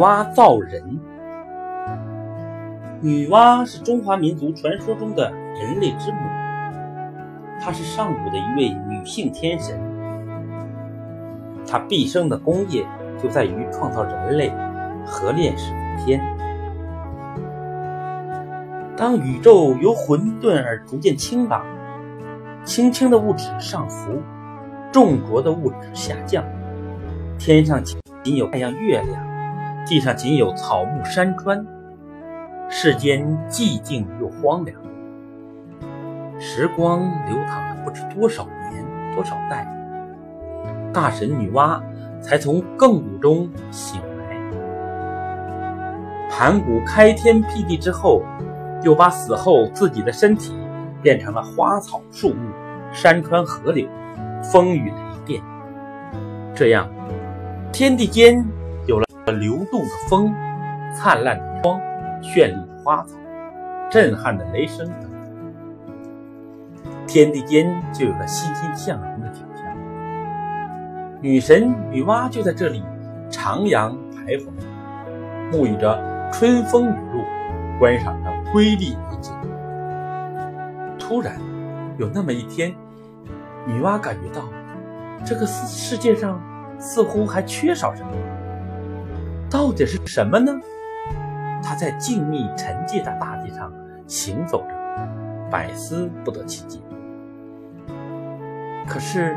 娲造人。女娲是中华民族传说中的人类之母，她是上古的一位女性天神。她毕生的功业就在于创造人类和炼世为天。当宇宙由混沌而逐渐清朗，轻轻的物质上浮，重浊的物质下降，天上仅有太阳、月亮。地上仅有草木山川，世间寂静又荒凉。时光流淌了不知多少年、多少代，大神女娲才从亘古中醒来。盘古开天辟地之后，又把死后自己的身体变成了花草树木、山川河流、风雨雷电，这样天地间。流动的风，灿烂的光，绚丽的花草，震撼的雷声等等，天地间就有了欣欣向荣的景象。女神女娲就在这里徜徉徘徊，沐浴着春风雨露，观赏着瑰丽美景。突然，有那么一天，女娲感觉到这个世世界上似乎还缺少什么。到底是什么呢？他在静谧沉寂的大地上行走着，百思不得其解。可是，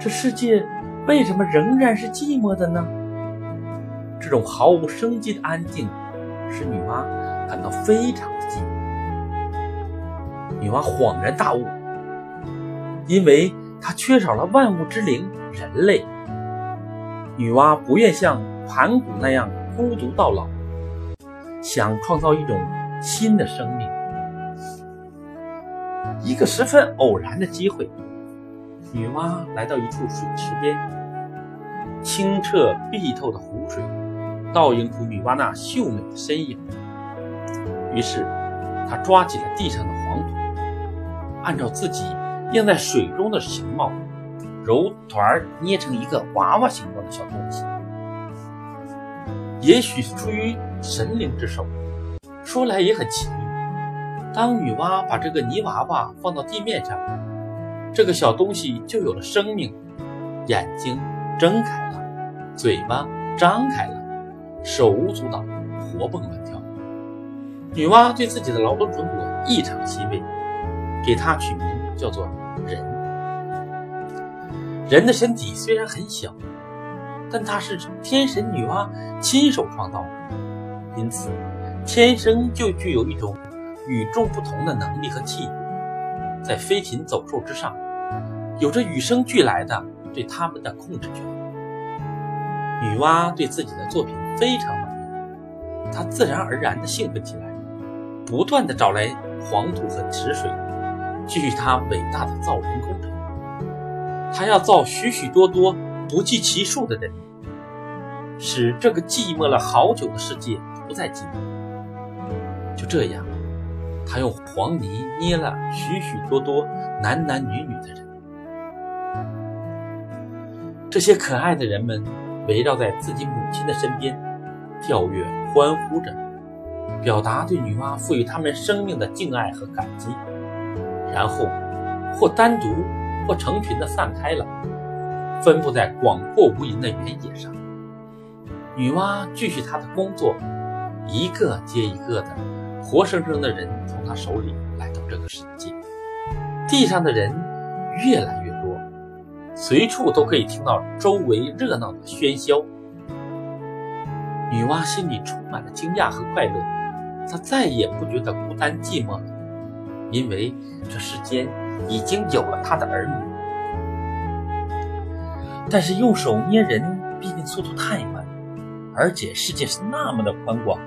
这世界为什么仍然是寂寞的呢？这种毫无生机的安静，使女娲感到非常的寂寞。女娲恍然大悟，因为她缺少了万物之灵——人类。女娲不愿像。盘古那样孤独到老，想创造一种新的生命。一个十分偶然的机会，女娲来到一处水池边，清澈碧透的湖水倒映出女娲那秀美的身影。于是，她抓起了地上的黄土，按照自己映在水中的形貌，揉团捏成一个娃娃形状的小东西。也许是出于神灵之手，说来也很奇妙。当女娲把这个泥娃娃放到地面上，这个小东西就有了生命，眼睛睁开了，嘴巴张开了，手舞足蹈，活蹦乱跳。女娲对自己的劳动成果异常欣慰，给它取名叫做人。人的身体虽然很小。但她是天神女娲亲手创造的，因此天生就具有一种与众不同的能力和气度，在飞禽走兽之上，有着与生俱来的对他们的控制权。女娲对自己的作品非常满意，她自然而然地兴奋起来，不断地找来黄土和池水，继续她伟大的造人工程。她要造许许多多。不计其数的人，使这个寂寞了好久的世界不再寂寞。就这样，他用黄泥捏了许许多多男男女女的人。这些可爱的人们围绕在自己母亲的身边，跳跃欢呼着，表达对女娲赋予他们生命的敬爱和感激。然后，或单独，或成群的散开了。分布在广阔无垠的原野上，女娲继续她的工作，一个接一个的活生生的人从她手里来到这个世界，地上的人越来越多，随处都可以听到周围热闹的喧嚣。女娲心里充满了惊讶和快乐，她再也不觉得孤单寂寞了，因为这世间已经有了她的儿女。但是用手捏人毕竟速度太慢，而且世界是那么的宽广。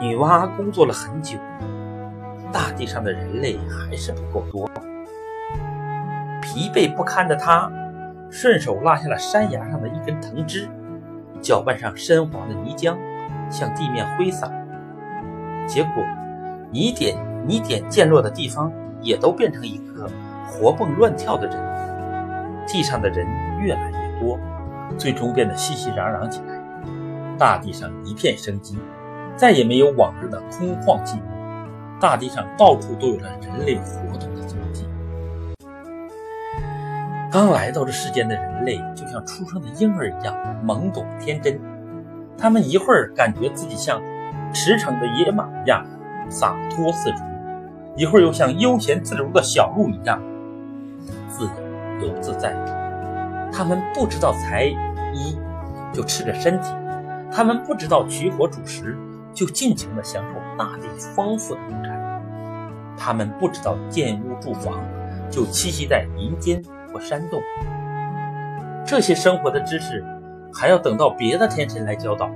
女娲工作了很久，大地上的人类还是不够多。疲惫不堪的她，顺手拉下了山崖上的一根藤枝，搅拌上深黄的泥浆，向地面挥洒。结果，泥点泥点溅落的地方，也都变成一个活蹦乱跳的人。地上的人越来越多，最终变得熙熙攘攘起来。大地上一片生机，再也没有往日的空旷寂寞。大地上到处都有着人类活动的踪迹。刚来到这世间的人类，就像出生的婴儿一样懵懂天真。他们一会儿感觉自己像驰骋的野马一样洒脱自如，一会儿又像悠闲自如的小鹿一样自由自在。他们不知道裁衣，就赤着身体；他们不知道取火煮食，就尽情地享受大地丰富的物产；他们不知道建屋住房，就栖息在林间或山洞。这些生活的知识，还要等到别的天神来教导。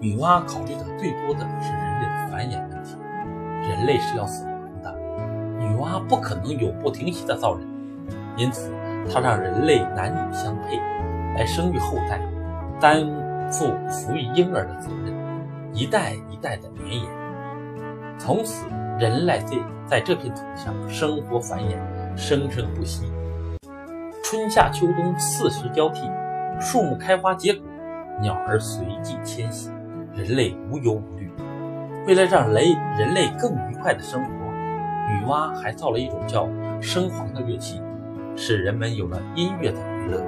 女娲考虑的最多的是人类的繁衍问题，人类是要死亡的，女娲不可能永不停息的造人，因此。她让人类男女相配，来生育后代，耽误负抚育婴儿的责任，一代一代的绵延。从此，人类在在这片土地上生活繁衍，生生不息。春夏秋冬四时交替，树木开花结果，鸟儿随季迁徙，人类无忧无虑。为了让人人类更愉快的生活，女娲还造了一种叫笙簧的乐器。使人们有了音乐的娱乐。